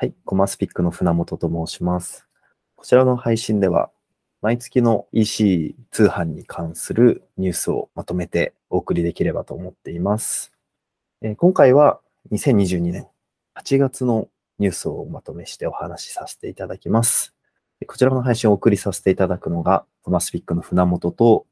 はい、コマスピックの船本と申します。こちらの配信では、毎月の EC 通販に関するニュースをまとめてお送りできればと思っています。えー今回は2022年8月のニュースをまとめしてお話しさせていただきます。こちらの配信をお送りさせていただくのが、コマスピックの船本と、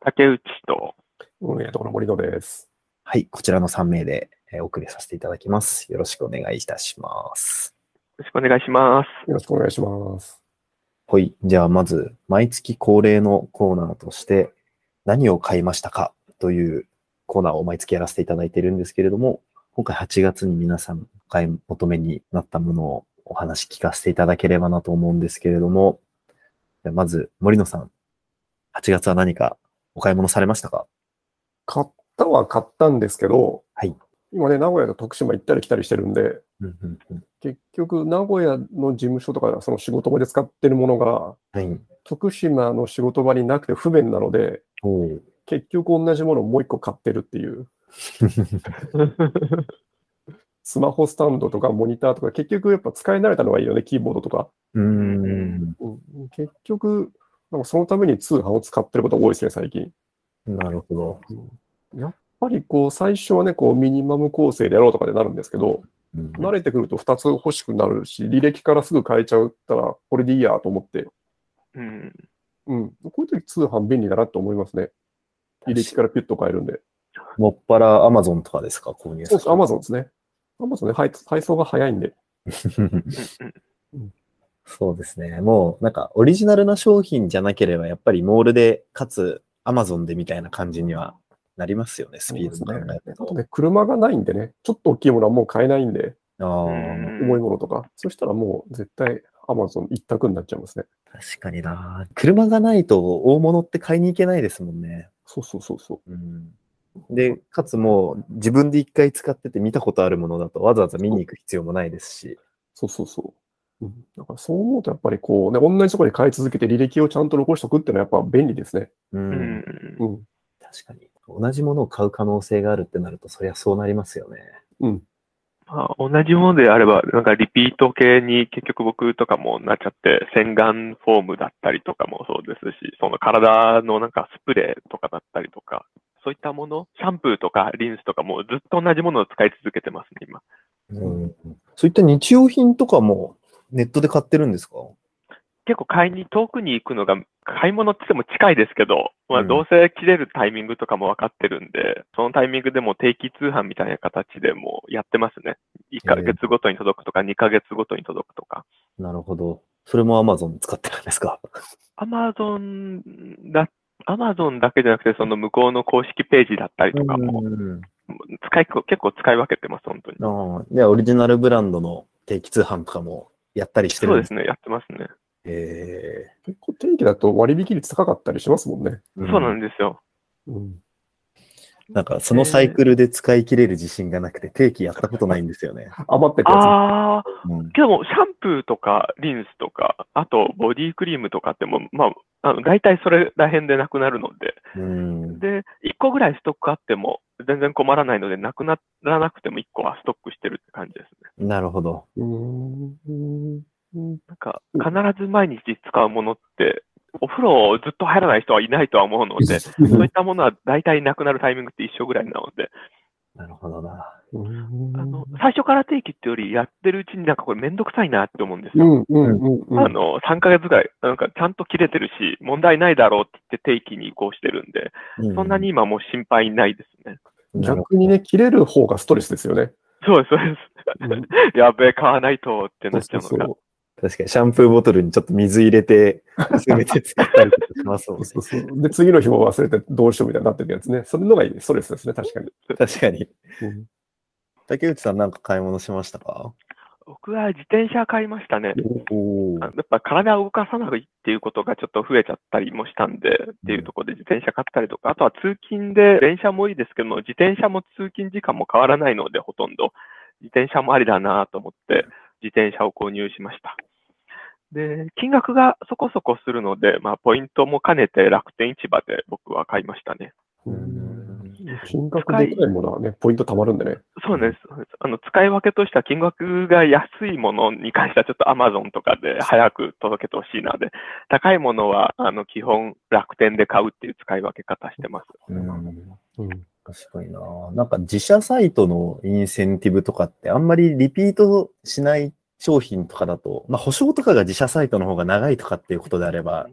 竹内と、運営の森野です。はい、こちらの3名でえーお送りさせていただきます。よろしくお願いいたします。よろしくお願いします。よろしくお願いします。はい。じゃあ、まず、毎月恒例のコーナーとして、何を買いましたか？というコーナーを毎月やらせていただいているんですけれども、今回8月に皆さんお買い求めになったものをお話聞かせていただければなと思うんですけれども、まず、森野さん、8月は何かお買い物されましたか？買ったは買ったんですけど、はい。今ね、名古屋と徳島行ったり来たりしてるんで、うんうんうん結局、名古屋の事務所とか、その仕事場で使ってるものが、はい。徳島の仕事場になくて不便なので、結局同じものをもう一個買ってるっていう。スマホスタンドとかモニターとか、結局やっぱ使い慣れたのがいいよね、キーボードとか。うーん。うん、結局、なんかそのために通販を使ってることが多いですね、最近。なるほど。こう、最初はね、こう、ミニマム構成でやろうとかでなるんですけど、うん慣れてくると2つ欲しくなるし、履歴からすぐ変えちゃったら、これでいいやと思って、うん。うん、こういう時通販便利だなと思いますね。履歴からピュッと変えるんで。もっぱら Amazon とかですか？購入そうです、アマゾンですね。アマゾンね、配配送が早いんで。そうですね。もうなんかオリジナルな商品じゃなければやっぱりモールでかつ Amazon でみたいな感じにはなりますよね、スピードね。あとね、車がないんでね、ちょっと大きいものはもう買えないんで、あ重いものとか。そしたらもう絶対アマゾン一択になっちゃいますね。確かにな。車がないと大物って買いに行けないですもんね。そうそうそうそうん、で、かつもう自分で一回使ってて見たことあるものだとわざわざ見に行く必要もないですし。う。そうそうそう。うん、だからそう思うとやっぱりこうね、同じところに買い続けて履歴をちゃんと残しておくっていうのはやっぱ便利ですね。う、うんん。うん。確かに。同じものを買う可能性があるってなると、そりゃそうなりますよね。うん。まあ、同じものであれば、なんかリピート系に結局僕とかもなっちゃって、洗顔フォームだったりとかもそうですし、その体のなんかスプレーとかだったりとか、そういったもの、シャンプーとかリンスとかもずっと同じものを使い続けてますね、今。うん、そういった日用品とかもネットで買ってるんですか？結構買いに遠くに行くのが、買い物って言っても近いですけど、まあうんどうせ切れるタイミングとかも分かってるんで、そのタイミングでも定期通販みたいな形でもうやってますね。1ヶ月ごとに届くとか、2ヶ月ごとに届くとか。なるほど。それも Amazon 使ってるんですか？アマゾンだ、アマゾンだけじゃなくて、その向こうの公式ページだったりとかも、うん使い、結構使い分けてます、本当に。ああ、で、オリジナルブランドの定期通販とかもやったりしてるんですそうですね、やってますね。へ結構定期だと割引率高かったりしますもんね。えそうなんですよ。うん。なんか、そのサイクルで使い切れる自信がなくて、定期やったことないんですよね。余ってくやああ、うんけども、シャンプーとかリンスとか、あとボディクリームとかっても、まあ、あの大体それら辺でなくなるので、うん。で、1個ぐらいストックあっても全然困らないので、なくならなくても1個はストックしてるって感じですね。なるほど。つ。うん。うんなんか、必ず毎日使うものって、お風呂をずっと入らない人はいないとは思うので、そういったものは大体なくなるタイミングって一緒ぐらいなので、なるほどな。あの、最初から定期ってよりやってるうちになんかこれめんどくさいなって思うんですよ。うんうんうんうん。あの、3ヶ月ぐらい、なんかちゃんと切れてるし、問題ないだろうって言って定期に移行してるんで、うそんなに今もう心配ないですね。逆にね、切れる方がストレスですよね。そうです、そうでうんす。やべえ、買わないとってなっちゃうのが。そうそうど確かに、シャンプーボトルにちょっと水入れて、薄めて使ったりとかしますもんね。そうそうで、次の日も忘れてどうしようみたいになってるやつね。それのがいいストレスですね、確かに。確かに。うん竹内さんなんか買い物しましたか？僕は自転車買いましたね。おおあやっぱ体を動かさないっていうことがちょっと増えちゃったりもしたんで、っていうところで自転車買ったりとか、あとは通勤で電車もいいですけども、自転車も通勤時間も変わらないので、ほとんど。自転車もありだなと思って、自転車を購入しました。で、金額がそこそこするので、まあ、ポイントも兼ねて楽天市場で僕は買いましたね。うん金額でかいものはね、ポイント貯まるんでね。そうです。あの、使い分けとしては金額が安いものに関してはちょっと Amazon とかで早く届けてほしいので、高いものは、あの、基本楽天で買うっていう使い分け方してます。うんうん。確かにな。なんか自社サイトのインセンティブとかってあんまりリピートしない商品とかだと、まあ保証とかが自社サイトの方が長いとかっていうことであれば、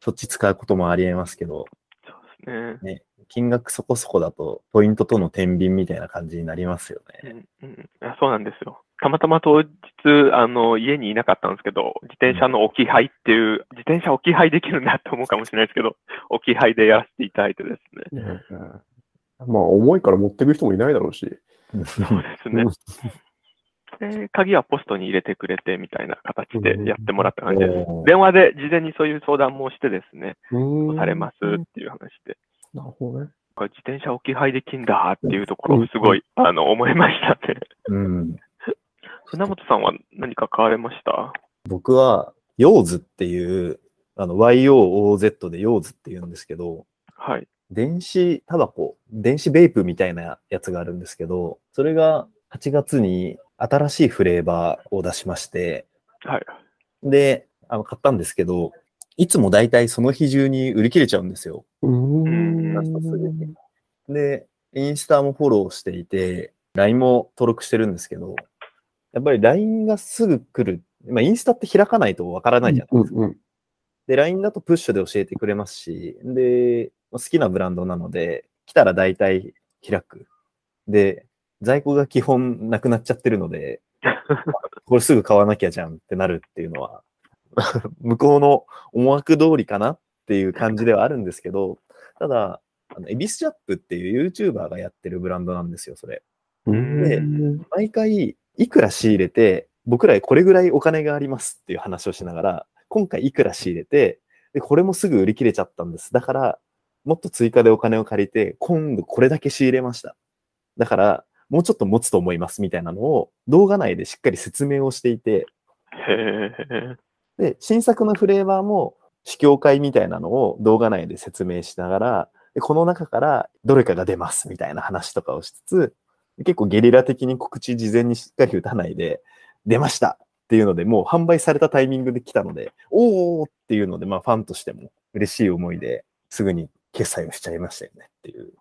そっち使うこともありえますけど、そうですね。金額そこそこだとポイントとの天秤みたいな感じになりますようね。んうん、いやそうなんですよ。たまたま当日、あの、家にいなかったんですけど、自転車の置き配っていう、自転車置き配できるんだって思うかもしれないですけど、置き配でやらせていただいてですね。ねまあ、重いから持ってく人もいないだろうし。そうですね。で、鍵はポストに入れてくれてみたいな形でやってもらった感じです。おー電話で事前にそういう相談もしてですね、うんされますっていう話で、なるほどね。これ自転車置き配できんだっていうところをすごい、あの、思いましたね。うん。船本さんは何か買われました？僕は、ヨーズっていう、あの、YOOZ でヨーズって言うんですけど、はい。電子タバコ、電子ベイプみたいなやつがあるんですけど、それが8月に新しいフレーバーを出しまして、はい。で、あの、買ったんですけど、いつもだいたいその日中に売り切れちゃうんですよ。うーん。で、インスタもフォローしていて、LINE も登録してるんですけど、やっぱり LINE がすぐ来る。まあ、インスタって開かないとわからないじゃないですか。うんうん。で、LINE だとプッシュで教えてくれますし、で、好きなブランドなので、来たら大体開く。で、在庫が基本なくなっちゃってるので、これすぐ買わなきゃじゃんってなるっていうのは、向こうの思惑通りかなっていう感じではあるんですけど、ただ、あのエビスジャップっていう YouTuber がやってるブランドなんですよ、それ。うんで毎回、いくら仕入れて、僕らこれぐらいお金がありますっていう話をしながら、今回いくら仕入れて、で、これもすぐ売り切れちゃったんです。だから、もっと追加でお金を借りて、今度これだけ仕入れました。だから、もうちょっと持つと思いますみたいなのを動画内でしっかり説明をしていて。で、新作のフレーバーも試供会みたいなのを動画内で説明しながら、でこの中からどれかが出ますみたいな話とかをしつつ、結構ゲリラ的に告知事前にしっかり打たないで、出ましたっていうので、もう販売されたタイミングで来たので、おーっていうので、まあファンとしても嬉しい思いですぐに決済をしちゃいましたよねっていう。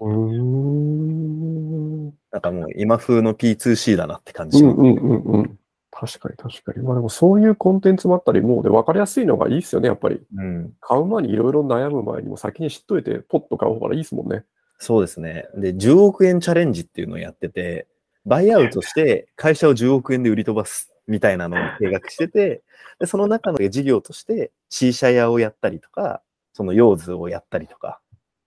うーん。なんかもう今風の P2C だなって感じ。うんうんうんうん。確かに確かに。まあでもそういうコンテンツもあったり、もうで分かりやすいのがいいですよね、やっぱり。うん買う前にいろいろ悩む前にも先に知っといて、ポッと買う方がいいですもんね。そうですね。で、10億円チャレンジっていうのをやってて、バイアウトして会社を10億円で売り飛ばすみたいなのを計画してて、でその中の事業として C 社屋をやったりとか、そのヨーズをやったりとか、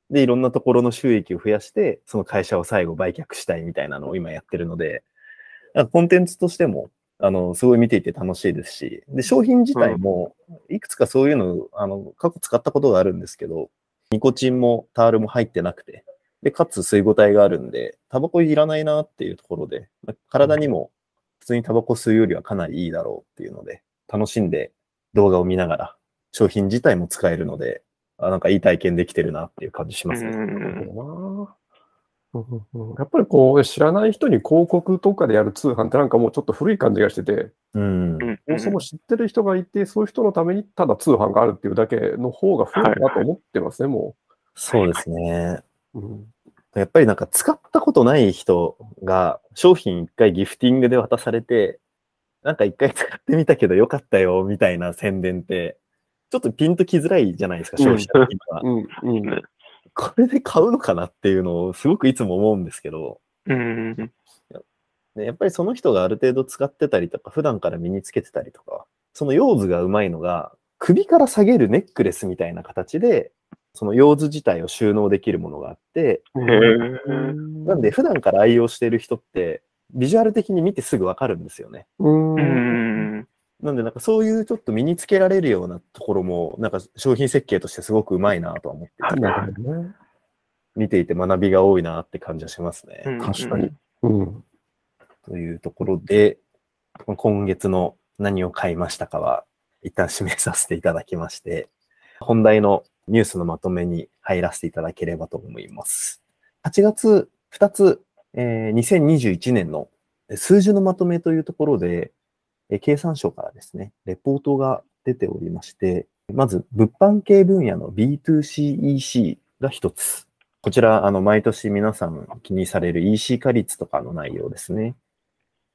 で、いろんなところの収益を増やして、その会社を最後売却したいみたいなのを今やってるので、コンテンツとしても、あの、すごい見ていて楽しいですし、で、商品自体も、いくつかそういうの、あの、過去使ったことがあるんですけど、ニコチンもタールも入ってなくて、で、かつ水合体があるんで、タバコいらないなっていうところで、体にも普通にタバコ吸うよりはかなりいいだろうっていうので、楽しんで動画を見ながら、商品自体も使えるので、あなんかいい体験できてるなっていう感じしますね。やっぱりこう、知らない人に広告とかでやる通販ってなんかもうちょっと古い感じがしてて、うん。うんそもそも知ってる人がいて、そういう人のためにただ通販があるっていうだけの方が増えるなと思ってますね、もそうですね。う。うんやっぱりなんか使ったことない人が商品一回ギフティングで渡されて、なんか一回使ってみたけどよかったよみたいな宣伝って、ちょっとピンときづらいじゃないですか、消費者的には。うんうんこれで買うのかなっていうのをすごくいつも思うんですけど、うん。でやっぱりその人がある程度使ってたりとか、普段から身につけてたりとか、その用図がうまいのが、首から下げるネックレスみたいな形で、その用図自体を収納できるものがあって。なんで普段から愛用してる人って、ビジュアル的に見てすぐわかるんですよね。うんう。ん。なんでなんかそういうちょっと身につけられるようなところも、なんか商品設計としてすごくうまいなとは思ってなるほどね。見ていて学びが多いなって感じはしますね。確かに。うん。というところで、今月の何を買いましたかは、一旦締めさせていただきまして、本題のニュースのまとめに入らせていただければと思います。8月2つ、えー2021年の数字のまとめというところで、えー経産省からですね、レポートが出ておりまして、まず、物販系分野の B2CEC が一つ。こちら、あの、毎年皆さん気にされる EC 化率とかの内容ですね。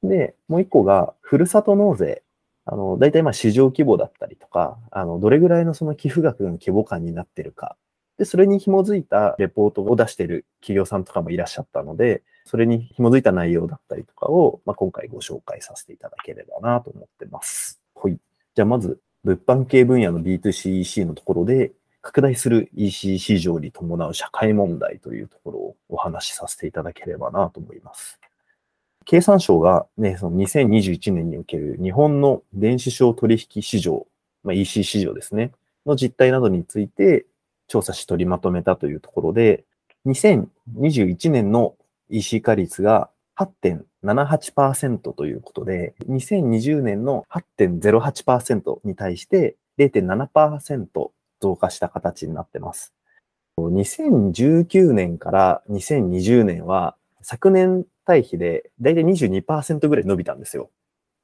で、もう一個が、ふるさと納税。あの、大体まあ市場規模だったりとか、あの、どれぐらいのその寄付額の規模感になってるか。で、それに紐づいたレポートを出してる企業さんとかもいらっしゃったので、それに紐づいた内容だったりとかを、まあ、今回ご紹介させていただければなと思ってます。はい。じゃあまず、物販系分野の B2CEC のところで、拡大する EC 市場に伴う社会問題というところをお話しさせていただければなと思います。経産省がね、その2021年における日本の電子商取引市場、まあ、EC 市場ですね、の実態などについて調査し取りまとめたというところで、2021年の EC 化率が8.78%ということで、2020年の8.08%に対して0.7%増加した形になってます。2019年から2020年は昨年対比でだいたい22%ぐらい伸びたんですよ。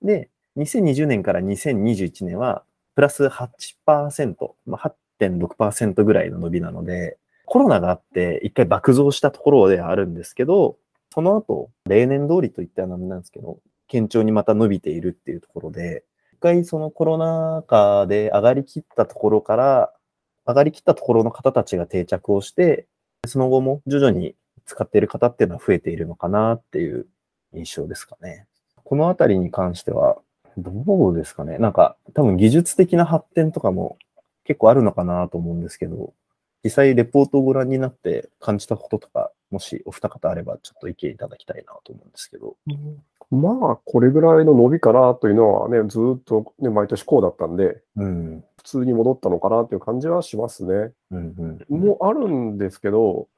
で、2020年から2021年はプラス8%、まあ、8.6%ぐらいの伸びなので、コロナがあって一回爆増したところではあるんですけど、その後、例年通りといったらなんなんですけど、堅調にまた伸びているっていうところで、一回そのコロナ禍で上がりきったところから、上がりきったところの方たちが定着をして、その後も徐々に使っている方っていうのは増えているのかなっていう印象ですかね。このあたりに関しては、どうですかね。なんか多分技術的な発展とかも結構あるのかなと思うんですけど、実際レポートをご覧になって感じたこととか、もしお二方あればちょっと意見いただきたいなと思うんですけど。まあ、これぐらいの伸びかなというのはね、ずーっとね、毎年こうだったんで、うん。普通に戻ったのかなという感じはしますね。うんうん。もあるんですけど、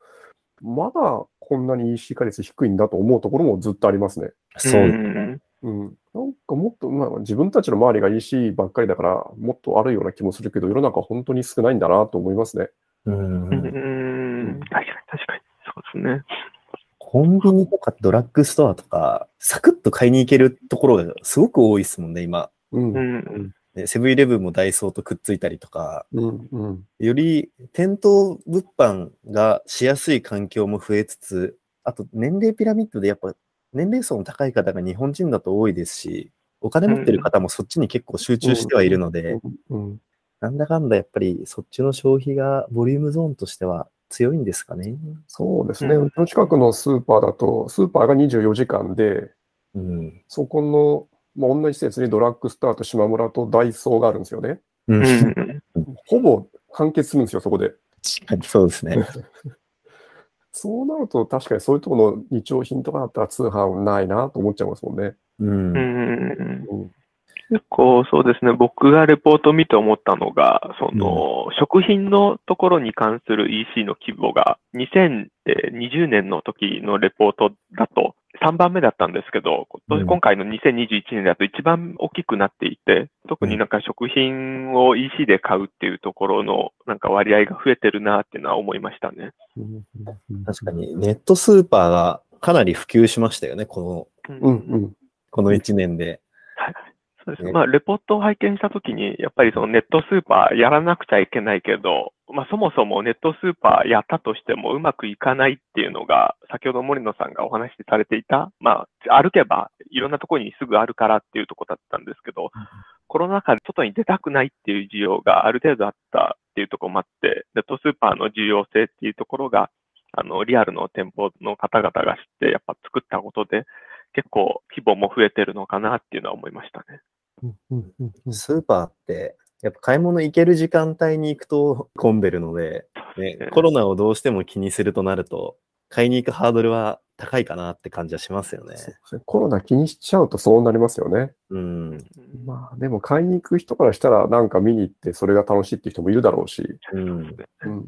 まだこんなに EC 化率低いんだと思うところもずっとありますね。そう。んうん。なんかもっと、まあ、自分たちの周りが EC ばっかりだから、もっとあるような気もするけど、世の中本当に少ないんだなと思いますね。うんううんん。確かに、確かに。そうですね。コンビニとかドラッグストアとか、サクッと買いに行けるところがすごく多いですもんね、今。うん。ううん。セブンイレブンもダイソーとくっついたりとか、うん。うん。より店頭物販がしやすい環境も増えつつ、あと年齢ピラミッドでやっぱ年齢層の高い方が日本人だと多いですし、お金持ってる方もそっちに結構集中してはいるので、うん。なんだかんだやっぱりそっちの消費がボリュームゾーンとしては強いんですかね？そうですね。うちの近くのスーパーだと、スーパーが24時間で、うん。そこの、まあ、同じ施設にドラッグストアと島村とダイソーがあるんですよね。うん。うん。ほぼ完結するんですよ、そこで。確かにそうですね。そうなると、確かにそういうところの日用品とかだったら通販ないなと思っちゃいますもんね。うん。うん。うん。結構そうですね、僕がレポートを見て思ったのが、その、食品のところに関する EC の規模が、2020年の時のレポートだと3番目だったんですけど、今回の2021年だと一番大きくなっていて、特になんか食品を EC で買うっていうところのなんか割合が増えてるなっていうのは思いましたね。確かにネットスーパーがかなり普及しましたよね、この、うんうん。この1年で。はいはい。そうですね。ねまあ、レポートを拝見したときに、やっぱりそのネットスーパーやらなくちゃいけないけど、まあ、そもそもネットスーパーやったとしてもうまくいかないっていうのが、先ほど森野さんがお話しされていた、まあ、歩けばいろんなところにすぐあるからっていうところだったんですけど、コロナ禍で外に出たくないっていう需要がある程度あったっていうところもあって、ネットスーパーの重要性っていうところが、あの、リアルの店舗の方々が知って、やっぱ作ったことで、結構規模も増えてるのかなっていうのは思いましたね。スーパーって、やっぱ買い物行ける時間帯に行くと混んでるので、ねね、コロナをどうしても気にするとなると、買いに行くハードルは高いかなって感じはしますよね。コロナ気にしちゃうとそうなりますよね。うん。まあでも買いに行く人からしたらなんか見に行ってそれが楽しいっていう人もいるだろうし、うん。うん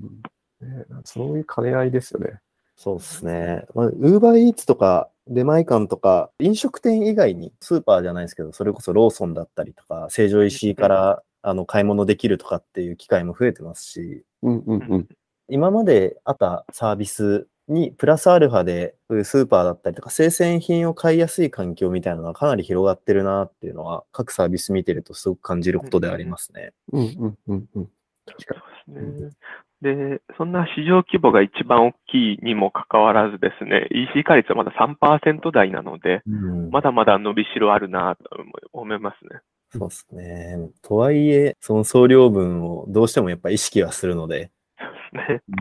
ね、そういう兼ね合いですよね。そうですね。まあ、ウーバーイーツとか、出前館とか、飲食店以外に、スーパーじゃないですけど、それこそローソンだったりとか、成城石井から、あの、買い物できるとかっていう機会も増えてますし、うんうんうん。今まであったサービスにプラスアルファでそういうスーパーだったりとか生鮮品を買いやすい環境みたいなのがかなり広がってるなっていうのは各サービス見てるとすごく感じることでありますね。うんうんうんうん。確かそうですね。で、そんな市場規模が一番大きいにもかかわらずですね、EC 化率はまだ3%台なので、うんまだまだ伸びしろあるなと思いますね。そうですね。とはいえ、その送料分をどうしてもやっぱ意識はするので。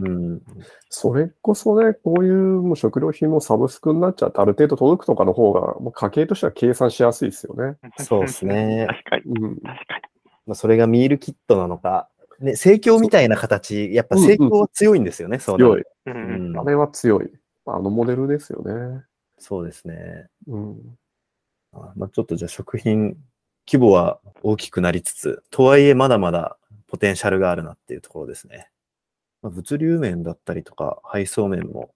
うん、それこそね、こういうもう食料品もサブスクになっちゃって、ある程度届くとかの方が、もう家計としては計算しやすいですよね。そうですね確かに。うん。確かに。まあ、それがミールキットなのか、ね、盛況みたいな形、やっぱ盛況は強いんですよね、そうなる強い。うんううんんあれは強い。あのモデルですよね。そうですね。うん。あまあ、ちょっとじゃあ食品規模は大きくなりつつ、とはいえまだまだポテンシャルがあるなっていうところですね。まあ、物流面だったりとか配送面も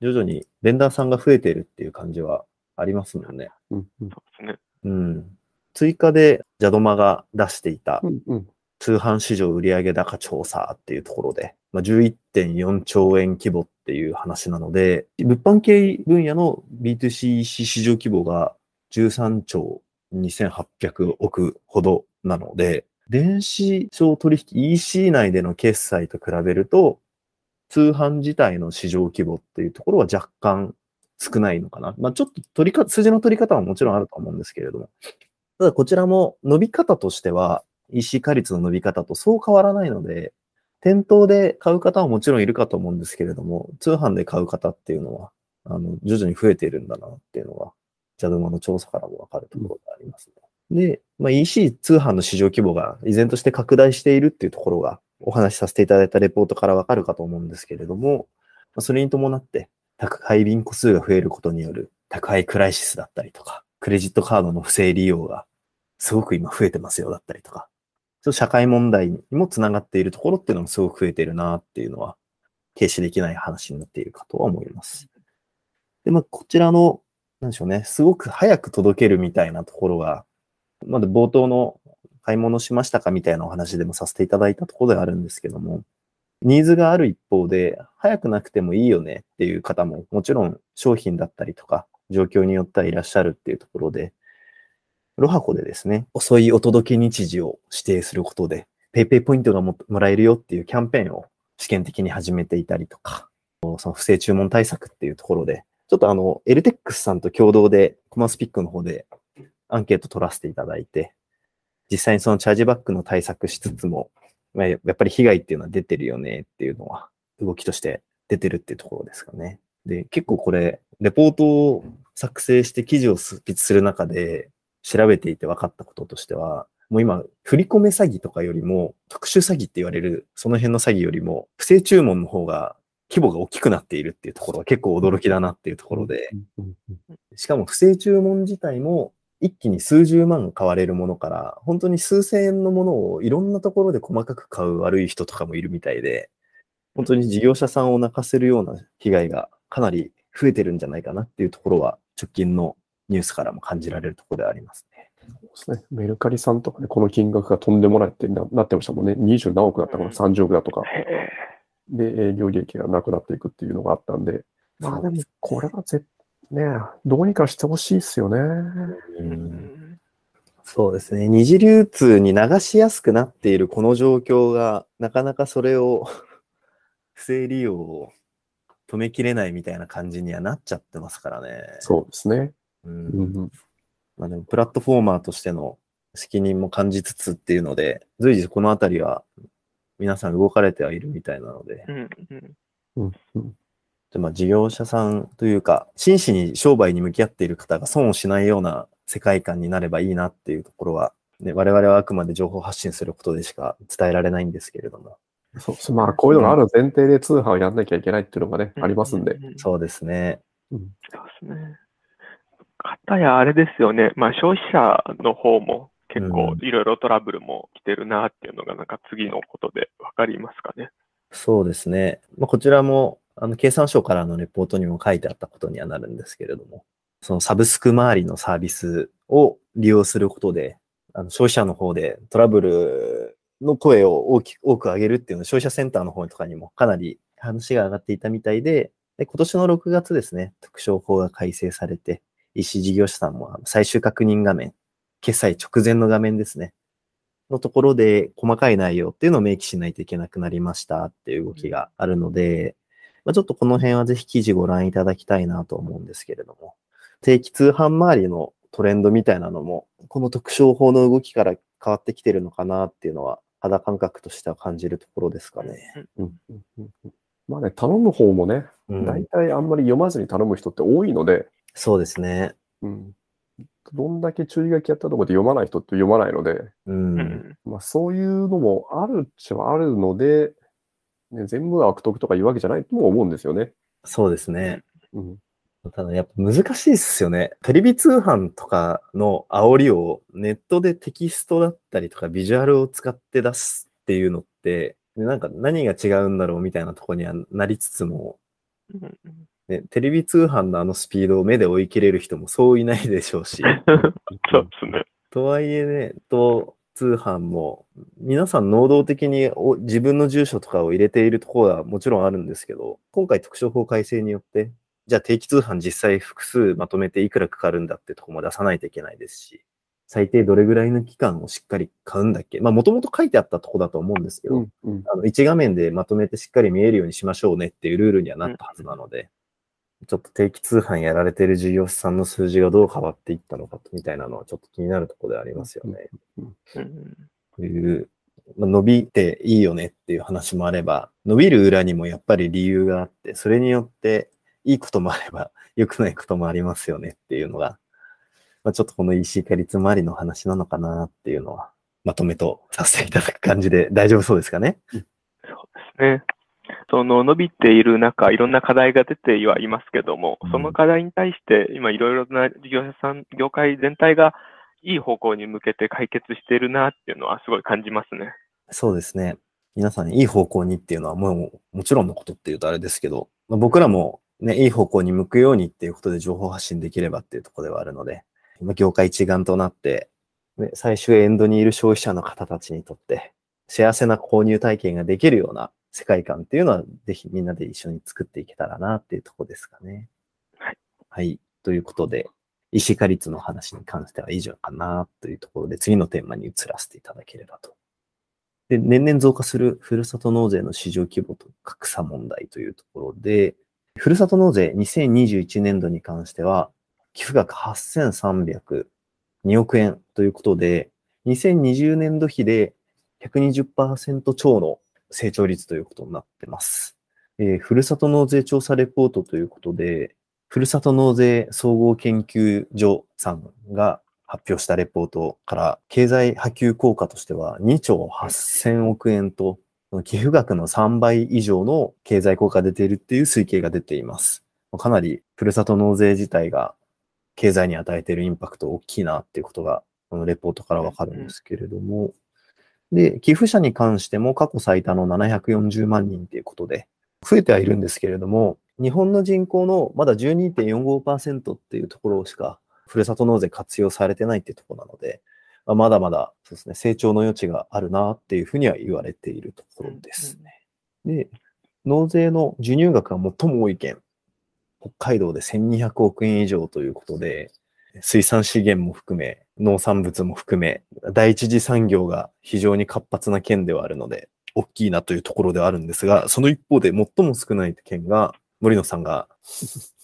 徐々にベンダーさんが増えているっていう感じはありますもんね。うんうんそうですね。うん。追加でジャドマが出していたうんうん。通販市場売上高調査っていうところで、まあ、11.4兆円規模っていう話なので、物販系分野の B2C 市場規模が13兆2800億ほどなので、電子商取引 EC 内での決済と比べると、通販自体の市場規模っていうところは若干少ないのかな。まあちょっと取りか、数字の取り方はもちろんあると思うんですけれども。ただこちらも伸び方としては、EC 化率の伸び方とそう変わらないので、店頭で買う方はもちろんいるかと思うんですけれども、通販で買う方っていうのは、あの、徐々に増えているんだなっていうのが、ジャドマの調査からもわかるところがありますね。で、まあ、EC 通販の市場規模が依然として拡大しているっていうところが、お話しさせていただいたレポートからわかるかと思うんですけれども、まあそれに伴って、宅配便個数が増えることによる宅配クライシスだったりとか、クレジットカードの不正利用がすごく今増えてますよだったりとか、ちょっと社会問題にもつながっているところっていうのもすごく増えているなっていうのは、軽視できない話になっているかとは思います。で、まあ、こちらの、なんでしょうね、すごく早く届けるみたいなところが、まだ冒頭の買い物しましたかみたいなお話でもさせていただいたところではあるんですけども、ニーズがある一方で、早くなくてもいいよねっていう方も、もちろん商品だったりとか、状況によってはいらっしゃるっていうところで、ロハコでですね、遅いお届け日時を指定することで、ペイペイポイントがもらえるよっていうキャンペーンを試験的に始めていたりとか、その不正注文対策っていうところで、ちょっとあの、エルテックスさんと共同で、コマスピックの方でアンケート取らせていただいて、実際にそのチャージバックの対策しつつも、まあ、やっぱり被害っていうのは出てるよねっていうのは、動きとして出てるっていうところですかね。で、結構これ、レポートを作成して記事を執筆する中で、調べていて分かったこととしては、もう今、振り込め詐欺とかよりも、特殊詐欺って言われる、その辺の詐欺よりも、不正注文の方が規模が大きくなっているっていうところが結構驚きだなっていうところで、しかも不正注文自体も一気に数十万買われるものから、本当に数千円のものをいろんなところで細かく買う悪い人とかもいるみたいで、本当に事業者さんを泣かせるような被害がかなり増えてるんじゃないかなっていうところは直近のニュースからも感じられるところではありますね。そうですね。メルカリさんとかね、この金額がとんでもないってななってましたもんね。20何億だったかな、うん30億だとか。で、営業利益がなくなっていくっていうのがあったんで。まあでも、これはぜ、ね、どうにかしてほしいですよね。うんそうですね。二次流通に流しやすくなっているこの状況が、なかなかそれを 不正利用を止めきれないみたいな感じにはなっちゃってますからね。そうですね。う。うんん。まあでも、プラットフォーマーとしての責任も感じつつっていうので、随時このあたりは皆さん動かれてはいるみたいなので、うんうんうん。うん。でまあ事業者さんというか、真摯に商売に向き合っている方が損をしないような世界観になればいいなっていうところは、ね、我々はあくまで情報発信することでしか伝えられないんですけれども。そうです。まあ、こういうのがある前提で通販をやんなきゃいけないっていうのがね、ありますんで。ううそうですね。うん。そうですね。かたやあれですよね。まあ消費者の方も結構いろいろトラブルも来てるなっていうのがなんか次のことでわかりますかね。そうですね。まあ、こちらも、あの、経産省からのレポートにも書いてあったことにはなるんですけれども、そのサブスク周りのサービスを利用することで、あの消費者の方でトラブルの声を大きく、多く上げるっていうのを消費者センターの方とかにもかなり話が上がっていたみたいで、で今年の6月ですね、特商法が改正されて、EC 事業者さんも最終確認画面、決済直前の画面ですね、のところで細かい内容っていうのを明記しないといけなくなりましたっていう動きがあるので、まあ、ちょっとこの辺はぜひ記事ご覧いただきたいなと思うんですけれども、定期通販周りのトレンドみたいなのも、この特商法の動きから変わってきてるのかなっていうのは、肌感覚としては感じるところですかね。うん。まあね、頼む方もね、うん。大体あんまり読まずに頼む人って多いので、そうですね。うん、どんだけ注意書きやったところで読まない人って読まないので、う。うんん。まあ、そういうのもあるっちゃあるので、ね、全部が悪徳とかいうわけじゃないとも思うんですよね。そうですね。うん、ただやっぱ難しいですよね。テレビ通販とかの煽りをネットでテキストだったりとかビジュアルを使って出すっていうのって、でなんか何が違うんだろうみたいなところにはなりつつも、うんね、テレビ通販のあのスピードを目で追い切れる人もそういないでしょうし。そうですね。とはいえね、と通販も、皆さん能動的にお自分の住所とかを入れているところはもちろんあるんですけど、今回特徴法改正によって、じゃあ定期通販実際複数まとめていくらかかるんだってとこも出さないといけないですし、最低どれぐらいの期間をしっかり買うんだっけまあもともと書いてあったとこだと思うんですけど、うんうんあの一画面でまとめてしっかり見えるようにしましょうねっていうルールにはなったはずなので、ちょっと定期通販やられてる事業者さんの数字がどう変わっていったのかみたいなのはちょっと気になるところではありますよね。うんこういう、まあ、伸びていいよねっていう話もあれば、伸びる裏にもやっぱり理由があって、それによっていいこともあれば良くないこともありますよねっていうのが、まあ、ちょっとこの EC 化率周りの話なのかなっていうのは、まとめとさせていただく感じで大丈夫そうですかね？そうですね。その伸びている中、いろんな課題が出てはいますけどもうん、その課題に対して、今いろいろな事業者さん、業界全体がいい方向に向けて解決しているなっていうのはすごい感じますね。そうですね。皆さんいい方向にっていうのはもうもちろんのことっていうとあれですけど、まあ、僕らもね、いい方向に向くようにっていうことで情報発信できればっていうところではあるので、まあ業界一丸となって、ね、最終エンドにいる消費者の方たちにとって幸せな購入体験ができるような世界観っていうのはぜひみんなで一緒に作っていけたらなっていうところですかね。はい。はい。ということで、石化率の話に関しては以上かなというところで次のテーマに移らせていただければとで、年々増加するふるさと納税の市場規模と格差問題というところで、ふるさと納税2021年度に関しては、寄付額8302億円ということで、2020年度比で120%超の成長率ということになってます。えーふるさと納税調査レポートということで、ふるさと納税総合研究所さんが発表したレポートから、経済波及効果としては2兆8000億円と、寄付額の3倍以上の経済効果が出ているっていう推計が出ています。かなりふるさと納税自体が経済に与えているインパクト大きいなっていうことが、このレポートからわかるんですけれども、で、寄付者に関しても過去最多の740万人ということで、増えてはいるんですけれども、日本の人口のまだ12.45%っていうところしか、ふるさと納税活用されてないっていうところなので、まだまだそうですね、成長の余地があるなっていうふうには言われているところですね。で、納税の授乳額が最も多い県、北海道で1200億円以上ということで、水産資源も含め、農産物も含め、第一次産業が非常に活発な県ではあるので、大きいなというところではあるんですが、その一方で最も少ない県が、森野さんが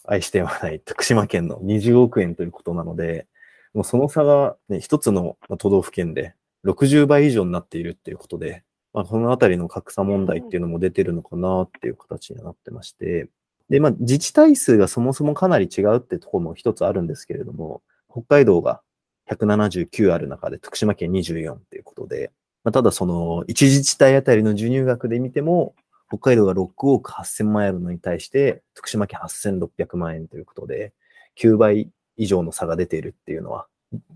愛してやまない徳島県の20億円ということなので、もうその差が、ね、一つの都道府県で60倍以上になっているっていうことで、まあ、そのあたりの格差問題っていうのも出てるのかなっていう形になってまして、で、まあ、自治体数がそもそもかなり違うってところも一つあるんですけれども、北海道が179ある中で徳島県24っていうことで、まあ、ただその一自治体あたりの授乳額で見ても、北海道が6億8000万円あるのに対して、徳島県8600万円ということで、9倍以上の差が出ているっていうのは、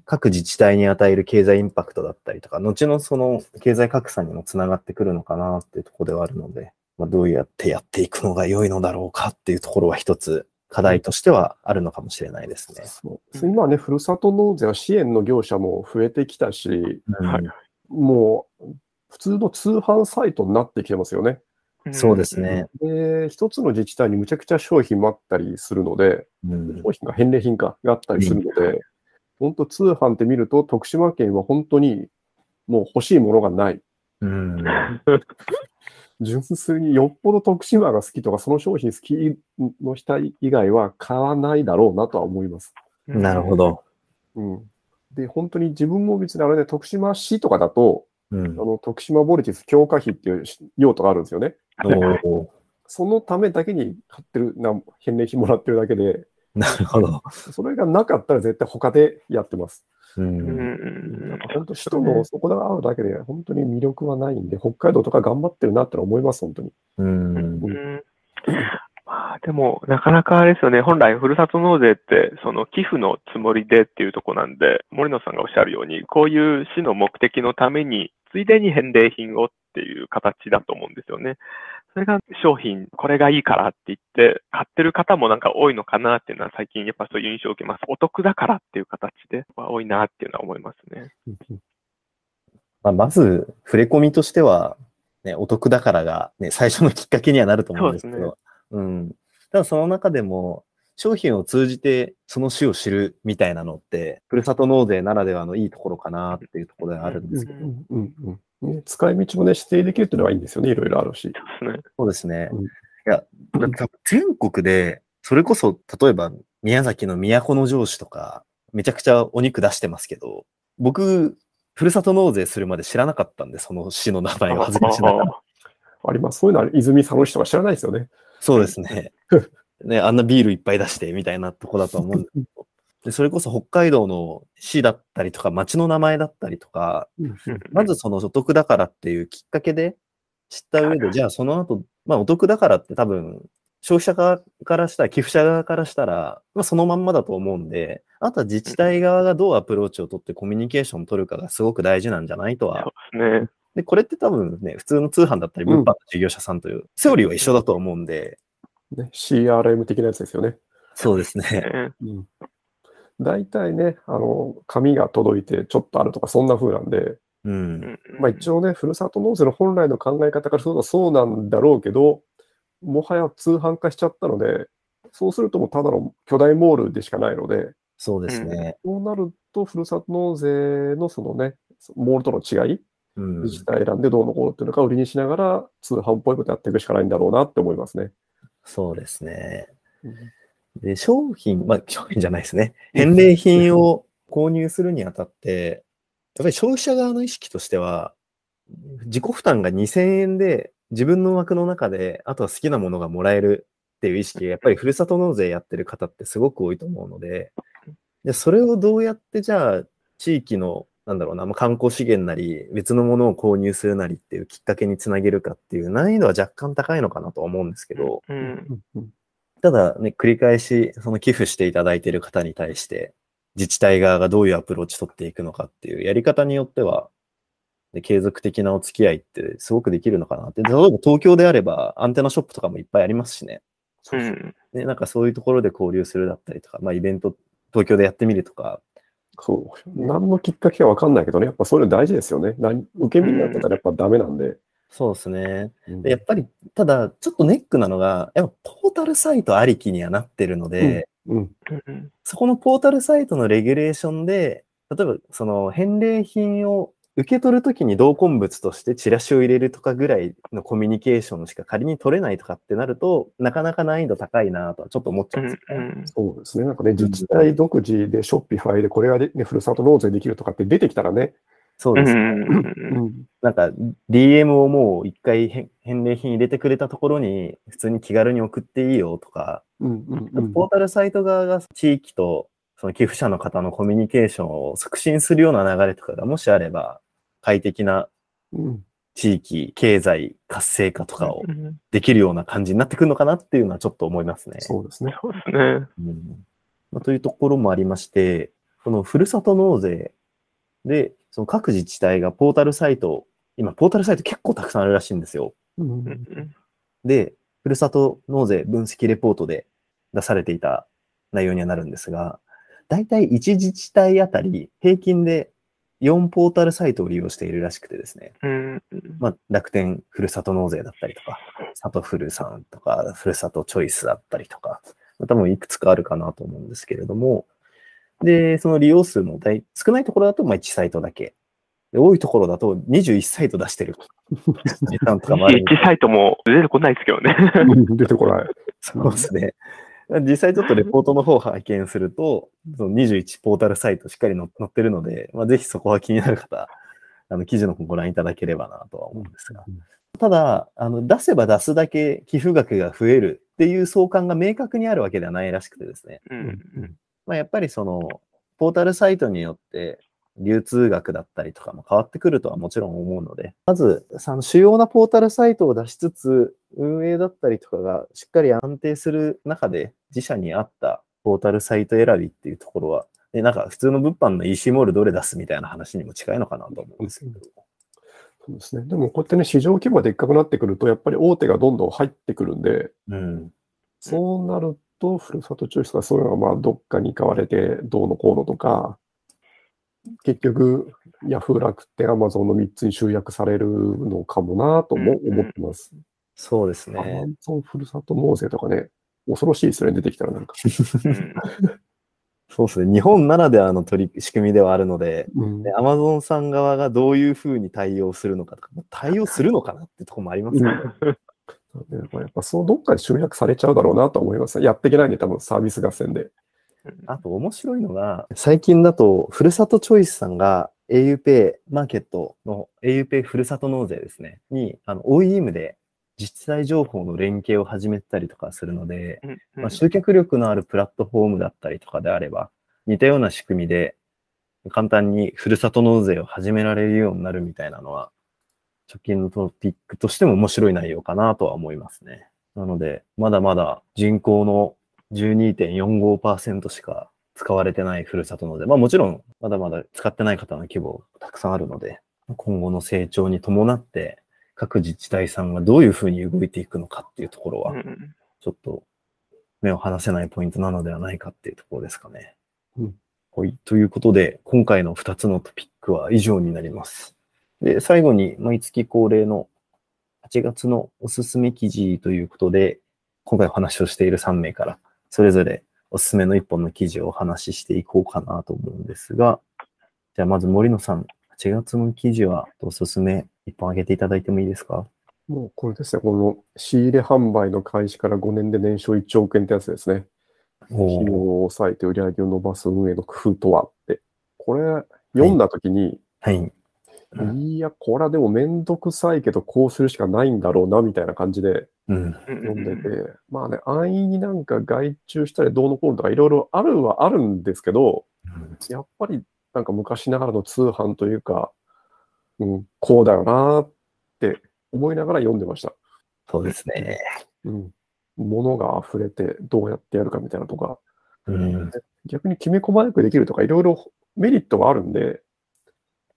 各自治体に与える経済インパクトだったりとか、後のその経済格差にもつながってくるのかなっていうところではあるので、まあ、どうやってやっていくのが良いのだろうかっていうところは一つ課題としてはあるのかもしれないですね。そう今ね、ふるさと納税は支援の業者も増えてきたし、うんはいもう、普通の通販サイトになってきてますよね。そうですね。で、一つの自治体にむちゃくちゃ商品もあったりするので、うん商品が返礼品かがあったりするので、本当通販って見ると、徳島県は本当にもう欲しいものがない。うん。純粋によっぽど徳島が好きとか、その商品好きの人以外は買わないだろうなとは思います。なるほ。ど。うん。で、本当に自分も別にあれね、徳島市とかだと、うんあ。の、徳島ボルティス強化費っていう用途があるんですよね。そのためだけに買ってる、な返礼品もらってるだけで、なるほど。それがなかったら絶対他でやってます。う。うんんなんか本当人のそこで会うだけで本当に魅力はないんで、北海道とか頑張ってるなって思います、本当に。うん。うんまあ、でも、なかなかあれですよね、本来、ふるさと納税って、その寄付のつもりでっていうところなんで、森野さんがおっしゃるように、こういう市の目的のために、ついでに返礼品をっていう形だと思うんですよね。それが商品、これがいいからって言って、買ってる方もなんか多いのかなっていうのは、最近やっぱそういう印象を受けます。お得だからっていう形で、多いなっていうのは思いますね。まあ、まず、触れ込みとしては、ね、お得だからが、ね、最初のきっかけにはなると思うんですけそうでど、うん。ただその中でも、商品を通じてその市を知るみたいなのって、ふるさと納税ならではのいいところかなっていうところではあるんですけど、うんうんうんね、使い道もね、指定できるっていうのはいいんですよね、いろいろあるし。そうですね。そうんいや、だって全国で、それこそ、例えば、宮崎の都城市とか、めちゃくちゃお肉出してますけど、僕、ふるさと納税するまで知らなかったんで、その市の名前を恥ずかしながら。あります。そういうのは泉佐野市とか知らないですよね。そうですね。ね、あんなビールいっぱい出してみたいなとこだと思うんですけど。でそれこそ北海道の市だったりとか、町の名前だったりとか、まずそのお得だからっていうきっかけで知った上で、じゃあその後、まあお得だからって多分、消費者側からしたら、寄付者側からしたら、まあそのまんまだと思うんで、あとは自治体側がどうアプローチを取ってコミュニケーションを取るかがすごく大事なんじゃないとは。そうですね。で、これって多分ね、普通の通販だったり、物販の事業者さんという、セオリーは一緒だと思うんで、ね、CRM 的なやつですよね。そうですね。ねうん。大体ね、あの、紙が届いてちょっとあるとか、そんな風なんで、う。うんんまあ一応ね、ふるさと納税の本来の考え方からするとそうなんだろうけど、もはや通販化しちゃったので、そうするともうただの巨大モールでしかないので、そうですね。そうなると、ふるさと納税のそのね、モールとの違い、うん。自治体選んでどうのこうのっていうのか売りにしながら、通販っぽいことやっていくしかないんだろうなって思いますね。そうですね。うんで、商品、まあ、商品じゃないですね。返礼品を購入するにあたって、やっぱり消費者側の意識としては、自己負担が2000円で自分の枠の中で、あとは好きなものがもらえるっていう意識が、やっぱりふるさと納税やってる方ってすごく多いと思うので、でそれをどうやってじゃあ、地域の、なんだろうな、まあ観光資源なり、別のものを購入するなりっていうきっかけにつなげるかっていう難易度は若干高いのかなとは思うんですけど、うんうんうんただね、繰り返し、その寄付していただいている方に対して、自治体側がどういうアプローチ取っていくのかっていうやり方によっては、で継続的なお付き合いってすごくできるのかなって。例えば東京であればアンテナショップとかもいっぱいありますしね。そうそううんねなんかそういうところで交流するだったりとか、まあイベント、東京でやってみるとか、そう。何のきっかけかわかんないけどね、やっぱそういうの大事ですよね。何受け身になってたらやっぱダメなんで。そうですね。うんでやっぱり、ただ、ちょっとネックなのが、やっぱポータルサイトありきにはなってるので、うん。うんそこのポータルサイトのレギュレーションで、例えばその返礼品を受け取るときに同梱物としてチラシを入れるとかぐらいのコミュニケーションしか仮に取れないとかってなると、なかなか難易度高いなとはちょっと思っちゃうんですよね。そうですね。なんかね、自治体独自でショッピファイでこれがで、ね、ふるさと納税できるとかって出てきたらね。そうですね。うん。なんか DM をもう一回返返礼品入れてくれたところに普通に気軽に送っていいよとか、うん。うん。うんポータルサイト側が地域とその寄付者の方のコミュニケーションを促進するような流れとかがもしあれば、快適なうん。地域、経済活性化とかをうんできるような感じになってくるのかなっていうのはちょっと思いますね。そうですね。そうですね。うんまあ、というところもありまして、このふるさと納税で、その各自治体がポータルサイト、今ポータルサイト結構たくさんあるらしいんですよ。うんで、ふるさと納税分析レポートで出されていた内容にはなるんですが、だいたい1自治体あたり平均で4ポータルサイトを利用しているらしくてですね、うん。まあ、楽天ふるさと納税だったりとか、里ふるさんとか、ふるさとチョイスだったりとか、まあ多分いくつかあるかなと思うんですけれども、で、その利用数も大少ないところだとまあ1サイトだけ。で多いところだと21サイト出してる。時間とかもあるんで1サイトも出てこないですけどね。出てこない。そうですね。実際ちょっとレポートの方を拝見すると、その21ポータルサイトしっかり載載ってるので、まあ、ぜひそこは気になる方、あの記事の方ご覧いただければなとは思うんですが。ただ、あの出せば出すだけ寄付額が増えるっていう相関が明確にあるわけではないらしくてですね。うん。まあ、やっぱりその、ポータルサイトによって流通額だったりとかも変わってくるとはもちろん思うので、まず、その主要なポータルサイトを出しつつ、運営だったりとかがしっかり安定する中で、自社に合ったポータルサイト選びっていうところは、でなんか普通の物販の EC モールどれ出すみたいな話にも近いのかなと思うんですけど。そうですね。でもこうやってね、市場規模がでっかくなってくると、やっぱり大手がどんどん入ってくるんで、うん。そうなると、ふるさとチョイスとかそういうのがまあどっかに買われてどうのこうのとか、結局、ヤフー楽天、アマゾンの3つに集約されるのかもなとも思ってます。そうですアマね。ゾンふるさと納税とかね、恐ろしいですよね、出てきたらなんか。うん そうですね。日本ならではの取り仕組みではあるので、うんアマゾンさん側がどういうふうに対応するのかとか、対応するのかなってところもありますね。でまあやっぱそうどっかで集約されちゃうだろうなと思います。やっていけないんで、多分サービス合戦で。あと面白いのが、最近だと、ふるさとチョイスさんが auPay マーケットの auPay ふるさと納税ですね、に、あの、OEM で自治体情報の連携を始めたりとかするので、うんまあ、集客力のあるプラットフォームだったりとかであれば、似たような仕組みで、簡単にふるさと納税を始められるようになるみたいなのは、直近のトピックとしても面白い内容かなとは思いますね。なので、まだまだ人口の12.45%しか使われてないふるさと納税。まあもちろん、まだまだ使ってない方の規模たくさんあるので、今後の成長に伴って、各自治体さんがどういうふうに動いていくのかっていうところはう、んちょっと目を離せないポイントなのではないかっていうところですかね。うんはい。ということで、今回の2つのトピックは以上になります。で、最後に毎月恒例の8月のおすすめ記事ということで、今回お話をしている3名から、それぞれおすすめの1本の記事をお話ししていこうかなと思うんですが、じゃあまず森野さん、8月の記事はおすすめ1本挙げていただいてもいいですか？もうこれですね、この仕入れ販売の開始から5年で年商1億円ってやつですね。お費用を抑えて売り上げを伸ばす運営の工夫とはって。これ、読んだときに、はい。い、や、これはでもめんどくさいけど、こうするしかないんだろうな、みたいな感じでうん。うん読んでて、まあね、安易になんか外注したりどうのこうのとかいろいろあるはあるんですけど、やっぱりなんか昔ながらの通販というか、うん、こうだよなって思いながら読んでました。そうですね。うん。物が溢れてどうやってやるかみたいなとか、うん。逆にきめ細かくできるとかいろいろメリットがあるんで、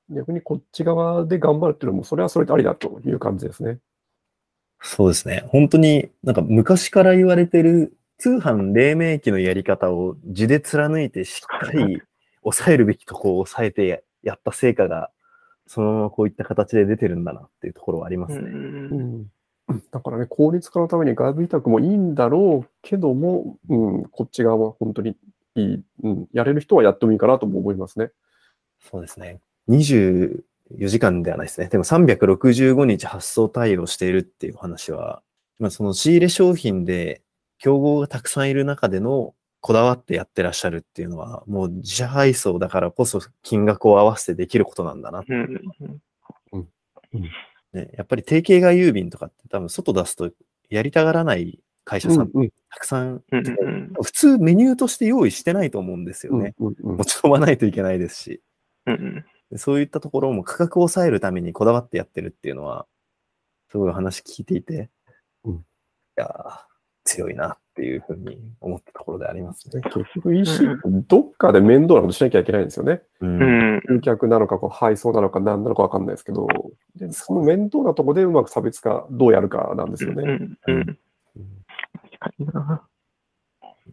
逆にこっち側で頑張るっていうのも、それはそれでありだという感じですね。そうですね。本当になんか昔から言われてる通販黎明期のやり方を地で貫いてしっかり 抑えるべきとこを抑えてややった成果がそのままこういった形で出てるんだなっていうところはありますね。うんうん。だからね、効率化のために外部委託もいいんだろうけども、うん、こっち側は本当にいい、うん、やれる人はやってもいいかなとも思いますね。そうですね。24時間ではないですね。でも365日発送対応しているっていう話は、まあ、その仕入れ商品で競合がたくさんいる中でのこだわってやってらっしゃるっていうのは、もう自社配送だからこそ金額を合わせてできることなんだな。うんね、やっぱり定型外郵便とかって多分外出すとやりたがらない会社さんうんたくさん、うんうん普通メニューとして用意してないと思うんですよね。うんうん持ち込まないといけないですし。うんでそういったところも価格を抑えるためにこだわってやってるっていうのは、すごい話聞いていて、うんいやー強いなっていうふうに思ったところでありますね。結局 EC ってどっかで面倒なことしなきゃいけないんですよね。うんうん集客なのか、こう配送なのか、何なのか分かんないですけど、でその面倒なとこでうまく差別化どうやるかなんですよね。うんうん確かにな。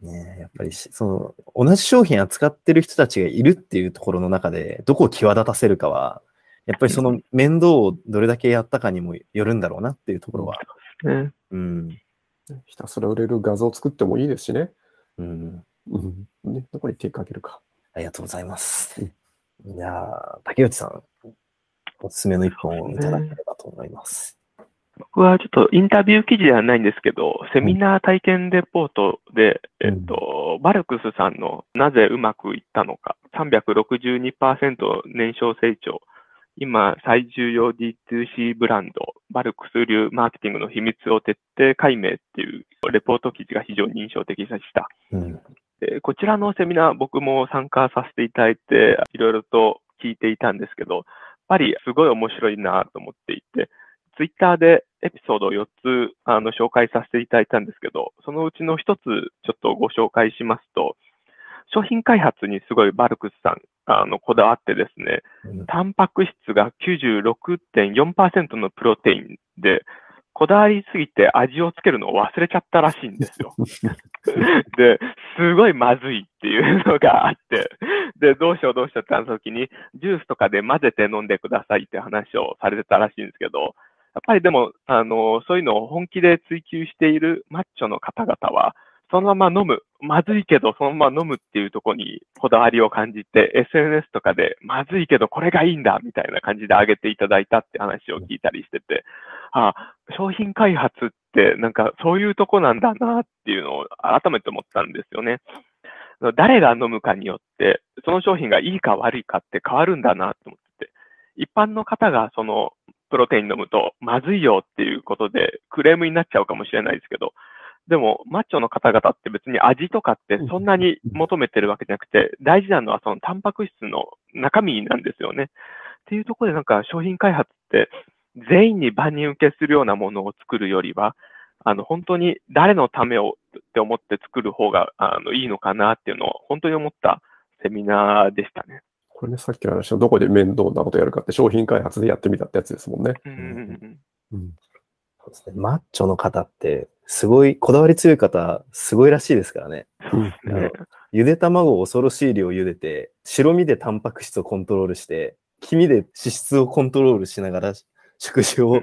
ねやっぱりしその、同じ商品扱ってる人たちがいるっていうところの中で、どこを際立たせるかは、やっぱりその面倒をどれだけやったかにもよるんだろうなっていうところは。ね。うん。ひたすら売れる画像を作ってもいいですしね。うん。うん。ね、どこに手かけるか。ありがとうございます。いやー竹内さん、おすすめの一本をいただければと思います。僕はちょっとインタビュー記事ではないんですけど、セミナー体験レポートで、うんえっと、バルクスさんのなぜうまくいったのか、362%年商成長、今最重要 D2C ブランド、バルクス流マーケティングの秘密を徹底解明っていうレポート記事が非常に印象的でした。うん。でこちらのセミナー、僕も参加させていただいて、いろいろと聞いていたんですけど、やっぱりすごい面白いなと思っていて、ツイッターでエピソードを4つあの紹介させていただいたんですけど、そのうちの1つちょっとご紹介しますと、商品開発にすごいバルクスさんあのこだわってですね、うんタンパク質が96.4%のプロテインで、こだわりすぎて味をつけるのを忘れちゃったらしいんですよ。で、すごいまずいっていうのがあって、で、どうしようどうしようってなった時に、ジュースとかで混ぜて飲んでくださいって話をされてたらしいんですけど、ややっぱりでも、あの、そういうのを本気で追求しているマッチョの方々は、そのまま飲む。まずいけど、そのまま飲むっていうとこにこだわりを感じて、SNS とかで、まずいけど、これがいいんだみたいな感じで上げていただいたって話を聞いたりしてて、あ商品開発って、なんかそういうとこなんだなっていうのを改めて思ったんですよね。誰が飲むかによって、その商品がいいか悪いかって変わるんだなって思ってて、一般の方がそのプロテイン飲むとまずいよっていうことでクレームになっちゃうかもしれないですけど、でもマッチョの方々って別に味とかってそんなに求めてるわけじゃなくて、大事なのはそのタンパク質の中身なんですよね。っていうところでなんか商品開発って全員に万人受けするようなものを作るよりは、あの本当に誰のためをって思って作る方があのいいのかなっていうのを本当に思ったセミナーでしたね。これね、さっきの話のどこで面倒なことやるかって商品開発でやってみたってやつですもんね。うんうんうんうん。そうですね。マッチョの方って、すごい、こだわり強い方、すごいらしいですからね。うんあのゆで卵を恐ろしい量茹でて、白身でタンパク質をコントロールして、黄身で脂質をコントロールしながら、食事を、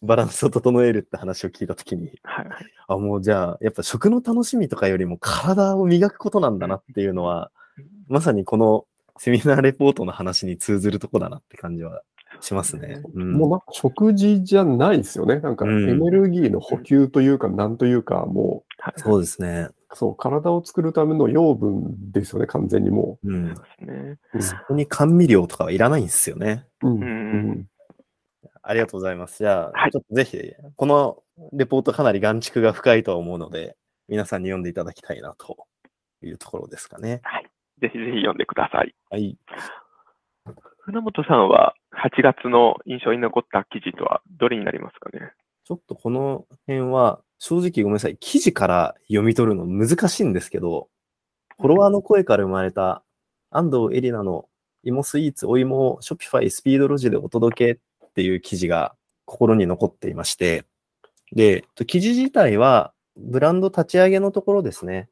バランスを整えるって話を聞いたときに、はいあ、もうじゃあ、やっぱ食の楽しみとかよりも体を磨くことなんだなっていうのは、まさにこのセミナーレポートの話に通ずるとこだなって感じはしますね。うんもうなんか食事じゃないですよね。なんかエうんネルギーの補給というか、なんというか、もはいそうですね。う、そう、体を作るための養分ですよね、完全にもうう。そこに甘味料とかはいらないんですよね。うん。うんうん。ありがとうございます。じゃあ、はいちょっとぜひ、このレポートかなり眼蓄が深いとは思うので、皆さんに読んでいただきたいなというところですかね。ぜひぜひ読んでください。はい。船本さんは8月の印象に残った記事とはどれになりますかね？ちょっとこの辺は、正直ごめんなさい。記事から読み取るの難しいんですけど、フォロワーの声から生まれた安藤エリナの芋スイーツお芋を Shopify スピードロジでお届けっていう記事が心に残っていまして、で、記事自体はブランド立ち上げのところですね。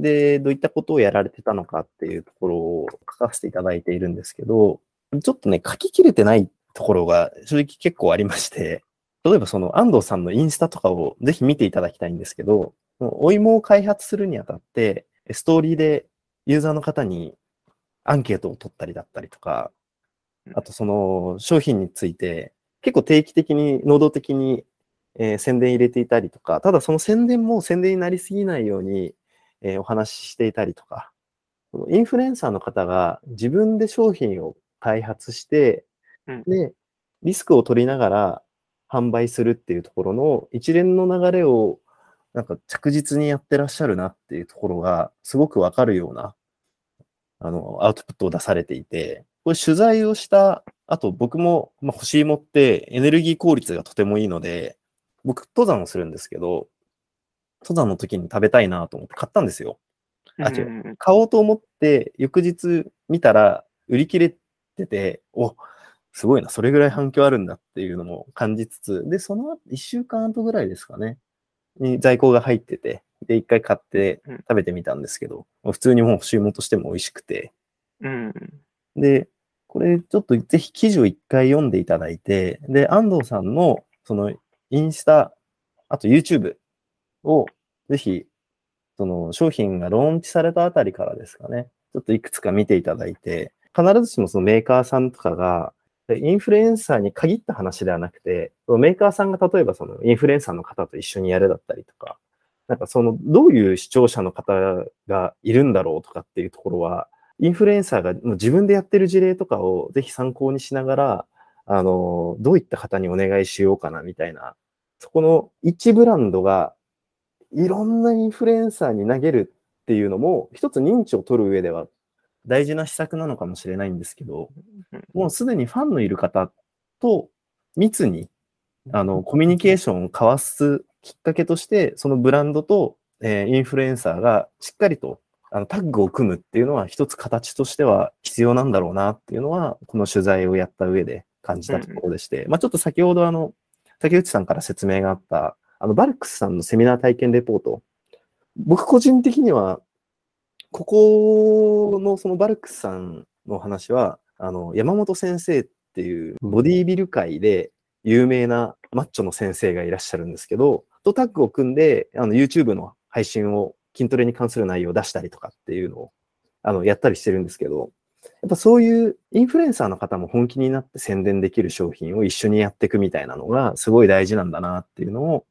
で、どういったことをやられてたのかっていうところを書かせていただいているんですけど、ちょっとね、書ききれてないところが正直結構ありまして、例えばその安藤さんのインスタとかをぜひ見ていただきたいんですけど、お芋を開発するにあたって、ストーリーでユーザーの方にアンケートを取ったりだったりとか、あとその商品について結構定期的に、能動的に、え宣伝入れていたりとか、ただその宣伝も宣伝になりすぎないように、えーお話ししていたりとか、インフルエンサーの方が自分で商品を開発して、うん。で、リスクを取りながら販売するっていうところの一連の流れをなんか着実にやってらっしゃるなっていうところがすごくわかるようなあのアウトプットを出されていて、これ取材をした後僕も、まあ、欲しいもってエネルギー効率がとてもいいので、僕登山をするんですけど、登山の時に食べたいなと思って買ったんですよ。あ違ううん買おうと思って、翌日見たら売り切れてて、お、すごいな、それぐらい反響あるんだっていうのも感じつつ、で、その1週間後ぐらいですかね、に在庫が入ってて、で、一回買ってうん食べてみたんですけど、普通にもう注文としても美味しくて、うん。で、これちょっとぜひ記事を一回読んでいただいて、で、安藤さんのそのインスタ、あと YouTube をぜひ、その商品がローンチされたあたりからですかね、ちょっといくつか見ていただいて、必ずしもそのメーカーさんとかが、インフルエンサーに限った話ではなくて、メーカーさんが例えばそのインフルエンサーの方と一緒にやるだったりとか、なんかそのどういう視聴者の方がいるんだろうとかっていうところは、インフルエンサーが自分でやってる事例とかをぜひ参考にしながら、あの、どういった方にお願いしようかなみたいな、そこの一ブランドがいろんなインフルエンサーに投げるっていうのも、一つ認知を取る上では大事な施策なのかもしれないんですけど、もうすでにファンのいる方と密にあのコミュニケーションを交わすきっかけとして、そのブランドと、えーインフルエンサーがしっかりとあのタッグを組むっていうのは一つ形としては必要なんだろうなっていうのは、この取材をやった上で感じたところでして、まあちょっと先ほどあの、竹内さんから説明があった、あの、バルクスさんのセミナー体験レポート。僕個人的には、ここのそのバルクスさんの話は、あの、山本先生っていうボディービル界で有名なマッチョの先生がいらっしゃるんですけど、とタッグを組んで、あの、YouTube の配信を筋トレに関する内容を出したりとかっていうのを、あの、やったりしてるんですけど、やっぱそういうインフルエンサーの方も本気になって宣伝できる商品を一緒にやっていくみたいなのがすごい大事なんだなっていうのを、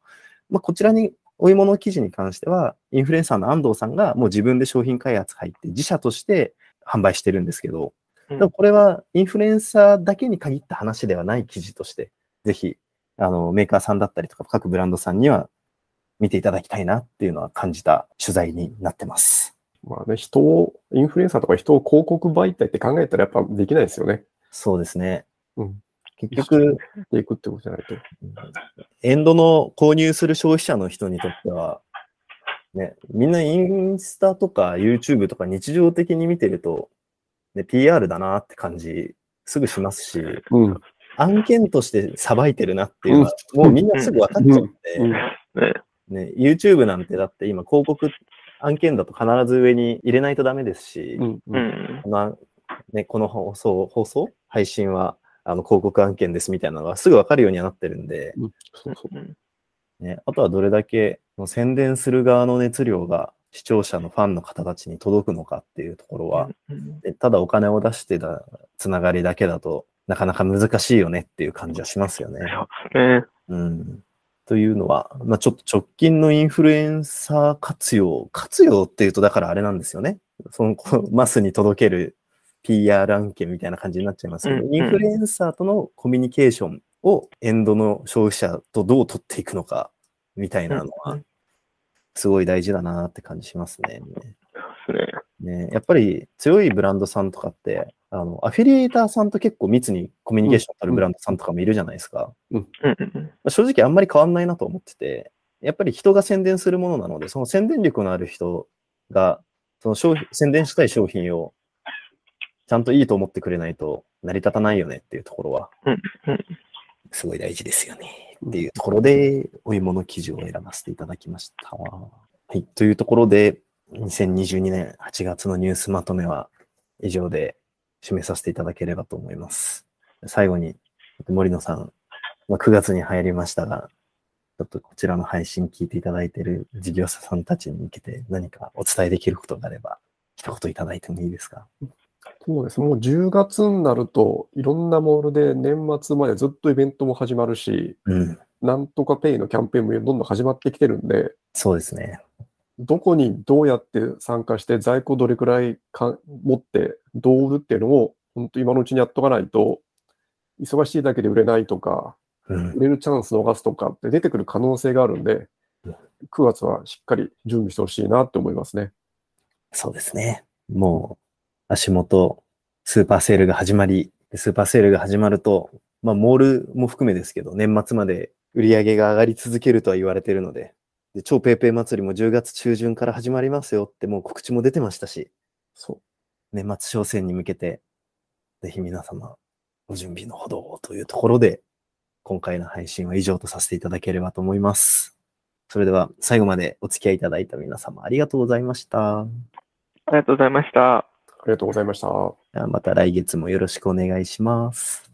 まあ、こちらにお芋の記事に関しては、インフルエンサーの安藤さんがもう自分で商品開発入って自社として販売してるんですけど、うんでもこれはインフルエンサーだけに限った話ではない記事として、ぜひ、あの、メーカーさんだったりとか各ブランドさんには見ていただきたいなっていうのは感じた取材になってます。まあね、人を、インフルエンサーとか人を広告媒体って考えたらやっぱできないですよね。そうですね。うん。結局、でいくってことじゃないと。エンドの購入する消費者の人にとっては、ね、みんなインスタとか YouTube とか日常的に見てると、ね、PR だなって感じすぐしますし、うん。案件としてさばいてるなっていうのは、もうみんなすぐ分かっちゃって、うんね、ね、YouTube なんてだって今広告案件だと必ず上に入れないとダメですしう、ん。ううん。ん。このね、この放送、放送？配信はあの広告案件ですみたいなのがすぐ分かるようにはなってるんで、そうそう。うんね、あとはどれだけ宣伝する側の熱量が視聴者のファンの方たちに届くのかっていうところは、うんでただお金を出してたつながりだけだとなかなか難しいよねっていう感じはしますよね。そうん。というのは、まあ、ちょっと直近のインフルエンサー活用、活用っていうとだからあれなんですよね。そのマスに届ける PR 案件みたいな感じになっちゃいますけど、うんうんインフルエンサーとのコミュニケーションをエンドの消費者とどう取っていくのかみたいなのうはん、すごい大事だなって感じしますね。ね。ね、やっぱり強いブランドさんとかって、あの、アフィリエーターさんと結構密にコミュニケーションを取るブランドさんとかもいるじゃないですか。うんうん正直あんまり変わんないなと思ってて、やっぱり人が宣伝するものなので、その宣伝力のある人が、その商品、宣伝したい商品をちゃんといいと思ってくれないと成り立たないよねっていうところは、すごい大事ですよねっていうところで、お芋の記事を選ばせていただきました。はい。というところで、2022年8月のニュースまとめは以上で締めさせていただければと思います。最後に、森野さん、ま、9月に入りましたが、ちょっとこちらの配信聞いていただいている事業者さんたちに向けて何かお伝えできることがあれば、一言いただいてもいいですか？そうです。もう10月になると、いろんなモールで年末までずっとイベントも始まるし、うん。なんとかペイのキャンペーンもどんどん始まってきてるんで、そうですね。どこにどうやって参加して、在庫どれくらいか持って、どう売るっていうのを、本当今のうちにやっとかないと、忙しいだけで売れないとか、うん売。れるチャンス逃すとかって出てくる可能性があるんでうん、9月はしっかり準備してほしいなって思いますね。そうですね。もう、足元、スーパーセールが始まり、スーパーセールが始まると、まあ、モールも含めですけど、年末まで売り上げが上がり続けるとは言われているので、で超ペイペイ祭りも10月中旬から始まりますよってもう告知も出てましたし、そう。年末商戦に向けて、ぜひ皆様、ご準備のほどをというところで、今回の配信は以上とさせていただければと思います。それでは最後までお付き合いいただいた皆様ありがとうございました。ありがとうございました。ありがとうございました。また来月もよろしくお願いします。